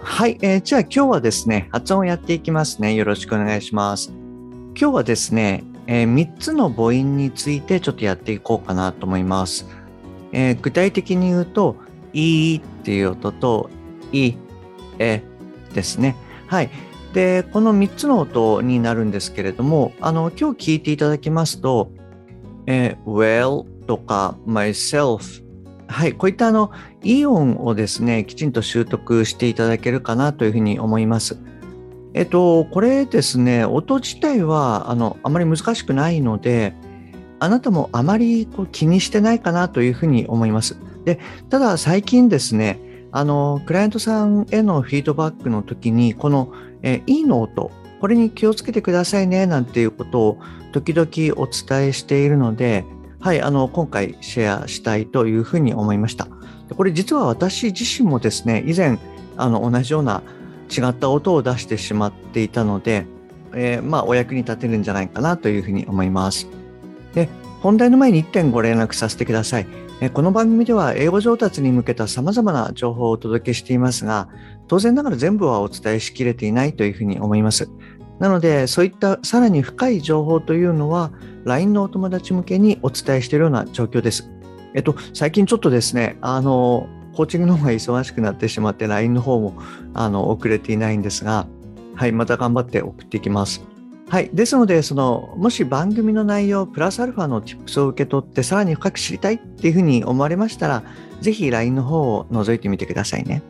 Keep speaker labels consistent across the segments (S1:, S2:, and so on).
S1: はい、えー、じゃあ今日はですね発音をやっていきますねよろしくお願いします今日はですね、えー、3つの母音についてちょっとやっていこうかなと思います。えー、具体的に言うと、いっていう音と、い、えですね。はい。で、この3つの音になるんですけれども、あの、今日聞いていただきますと、えー、well とか myself はい、こういったあの、イオンをですね、きちんと習得していただけるかなというふうに思います。えっと、これですね、音自体はあのあまり難しくないので、あなたもあまりこう気にしてないかなというふうに思います。でただ最近ですね、あのクライアントさんへのフィードバックの時に、この、え E の音、これに気をつけてくださいねなんていうことを時々お伝えしているので、はい、あの今回シェアしたいというふうに思いました。これ実は私自身もですね、以前あの同じような違った音を出してしまっていたので、えー、まあお役に立てるんじゃないかなというふうに思います。で本題の前に1点ご連絡させてください。この番組では英語上達に向けた様々な情報をお届けしていますが、当然ながら全部はお伝えしきれていないというふうに思います。なので、そういったさらに深い情報というのは、LINE のお友達向けにお伝えしているような状況です。えっと、最近ちょっとですね、あの、コーチングの方が忙しくなってしまって LINE の方もあの遅れていないんですが、はい、また頑張って送っていきます。はい。ですので、その、もし番組の内容、プラスアルファの tips を受け取って、さらに深く知りたいっていうふうに思われましたら、ぜひ LINE の方を覗いてみてくださいね。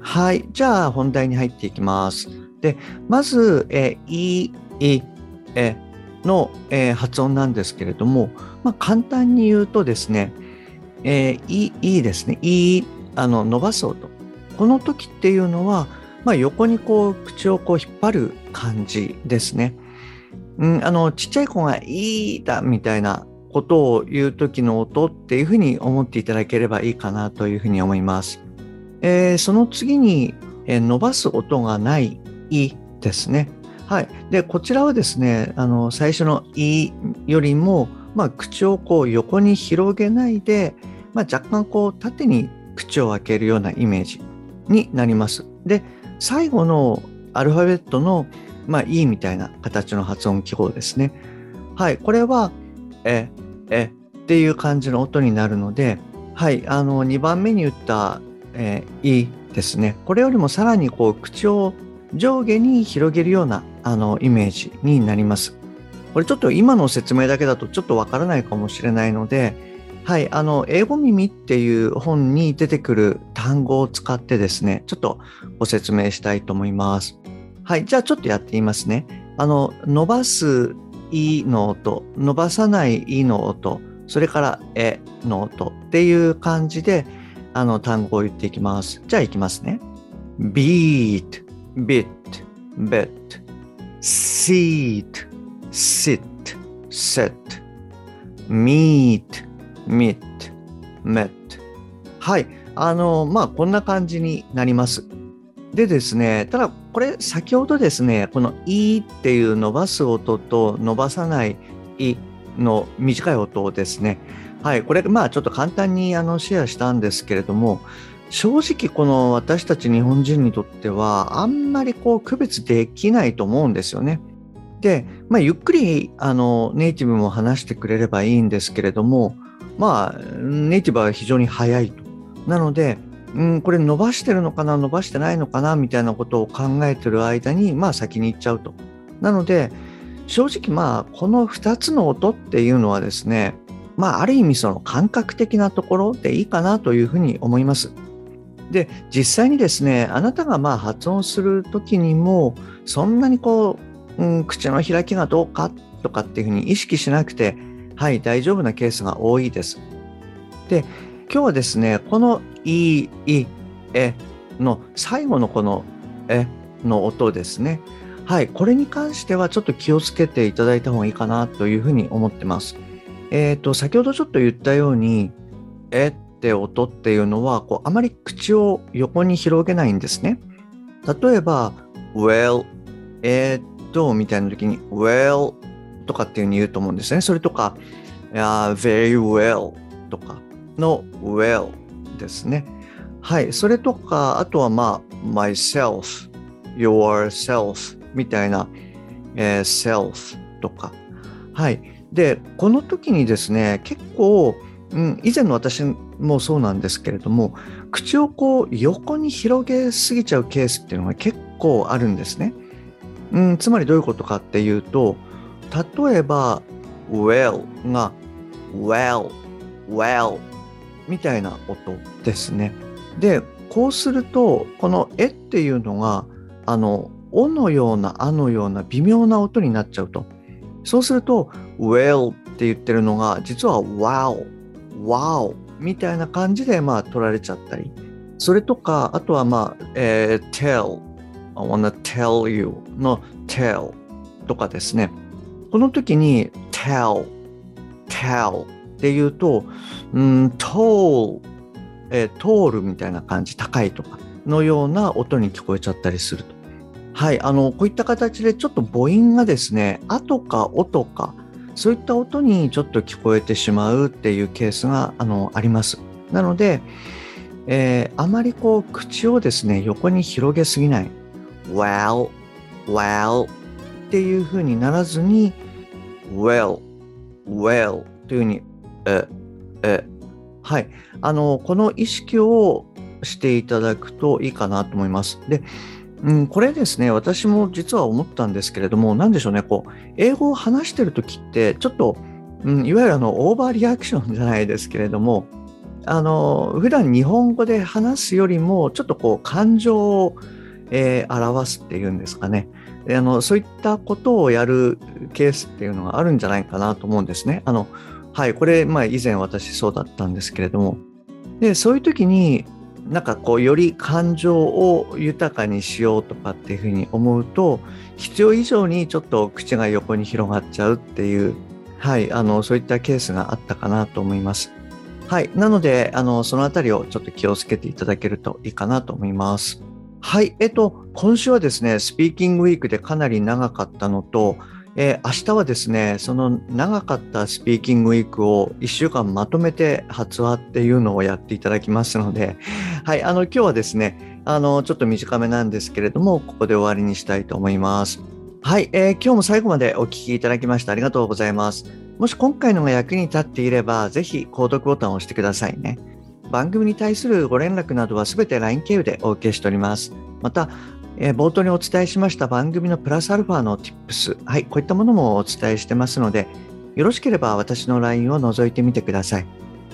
S1: はい。じゃあ、本題に入っていきます。で、まず、え、い、い、えの、えー、発音なんですけれども、まあ、簡単に言うとですね、えー、い、いいですね。いいあの伸ばす音この時っていうのは、まあ、横にこう口をこう引っ張る感じですね。うん、あのちっちゃい子が「いいだ」みたいなことを言う時の音っていうふうに思っていただければいいかなというふうに思います。えー、その次に、えー、伸ばす音がない「い」ですね。はい。で、こちらはですね、あの最初の「い」よりも、まあ、口をこう横に広げないで、まあ、若干こう縦に口を開けるようなイメージになります。で、最後のアルファベットの、まあ、E みたいな形の発音記号ですね。はい、これは、え、えっていう感じの音になるので、はい、あの、2番目に言った、えー、E ですね。これよりもさらにこう、口を上下に広げるようなあのイメージになります。これちょっと今の説明だけだとちょっとわからないかもしれないので、はい、あの、英語耳っていう本に出てくる単語を使ってですね、ちょっとご説明したいと思います。はい、じゃあちょっとやってみますね。あの、伸ばすいの音、伸ばさないいの音、それからえの音っていう感じで、あの、単語を言っていきます。じゃあいきますね。beat, bit, bet, seat, sit, set, meet, meet, met. はい。あのまあこんな感じになります。でですねただこれ先ほどですねこの「い」っていう伸ばす音と伸ばさない「い」の短い音をですね。はい。これまあちょっと簡単にあのシェアしたんですけれども正直この私たち日本人にとってはあんまりこう区別できないと思うんですよね。で、まあ、ゆっくりあのネイティブも話してくれればいいんですけれどもまあ、ネイティブは非常に早いと。なので、うん、これ伸ばしてるのかな、伸ばしてないのかな、みたいなことを考えてる間に、まあ先に行っちゃうと。なので、正直まあ、この2つの音っていうのはですね、まあ、ある意味その感覚的なところでいいかなというふうに思います。で、実際にですね、あなたがまあ発音する時にも、そんなにこう、うん、口の開きがどうかとかっていうふうに意識しなくて、はい、大丈夫なケースが多いです。で、今日はですね、このいい、えの最後のこのえの音ですね。はい、これに関してはちょっと気をつけていただいた方がいいかなというふうに思ってます。えっ、ー、と、先ほどちょっと言ったように、えって音っていうのは、こう、あまり口を横に広げないんですね。例えば、well, え、っと、みたいな時に、well とかっていうふうに言うと思うんですね。それとか、uh, very well とかの well ですね。はい。それとか、あとはまあ、myself, yourself みたいな、えー、self とか。はい。で、この時にですね、結構、うん、以前の私もそうなんですけれども、口をこう横に広げすぎちゃうケースっていうのが結構あるんですね。うん、つまりどういうことかっていうと、例えば、well が well, well みたいな音ですね。で、こうすると、このえっていうのが、あの、おのような、あのような微妙な音になっちゃうと。そうすると、well って言ってるのが、実は wow, wow みたいな感じで、まあ、取られちゃったり。それとか、あとは、まあ、えー、tell, I wanna tell you の tell とかですね。この時に tell, tell って言うと、うん、tall えー、通るみたいな感じ、高いとかのような音に聞こえちゃったりすると。はい、あの、こういった形でちょっと母音がですね、あとかおとか、そういった音にちょっと聞こえてしまうっていうケースがあのあります。なので、えー、あまりこう口をですね、横に広げすぎない。well, well っていう風にならずに、well, well というふうに、え、え、はい。あの、この意識をしていただくといいかなと思います。で、うん、これですね、私も実は思ったんですけれども、なんでしょうね、こう、英語を話してるときって、ちょっと、うん、いわゆるあの、オーバーリアクションじゃないですけれども、あの、普段日本語で話すよりも、ちょっとこう、感情を、えー、表すっていうんですかね。あのそういったことをやるケースっていうのがあるんじゃないかなと思うんですね。あのはい、これ、まあ、以前私そうだったんですけれども、で、そういう時に、なんかこう、より感情を豊かにしようとかっていうふうに思うと、必要以上にちょっと口が横に広がっちゃうっていう、はい、あの、そういったケースがあったかなと思います。はい。なので、あの、そのあたりをちょっと気をつけていただけるといいかなと思います。はい。えっと、今週はですね、スピーキングウィークでかなり長かったのと、えー、明日はですね、その長かったスピーキングウィークを1週間まとめて発話っていうのをやっていただきますので、はい、あの、今日はですね、あの、ちょっと短めなんですけれども、ここで終わりにしたいと思います。はい、えー、今日も最後までお聞きいただきましてありがとうございます。もし今回のが役に立っていれば、ぜひ購読ボタンを押してくださいね。番組に対するご連絡などはすべて LINE 経由でお受けしております。また、えー、冒頭にお伝えしました番組のプラスアルファの Tips、はい、こういったものもお伝えしてますので、よろしければ私の LINE を覗いてみてください。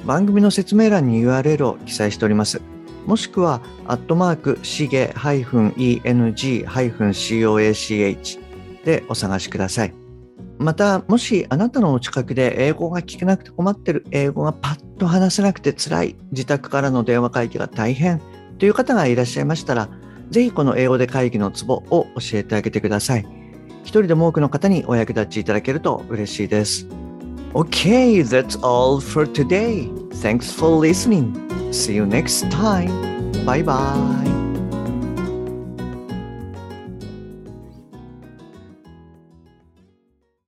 S1: 番組の説明欄に URL を記載しております。もしくは、アットマーク、しげ -eng-coach でお探しください。また、もしあなたのお近くで英語が聞けなくて困ってる、英語がパッと話せなくて辛い、自宅からの電話会議が大変という方がいらっしゃいましたら、ぜひこの英語で会議のツボを教えてあげてください。一人でも多くの方にお役立ちいただけると嬉しいです。Okay, that's all for today. Thanks for listening. See you next time. Bye bye.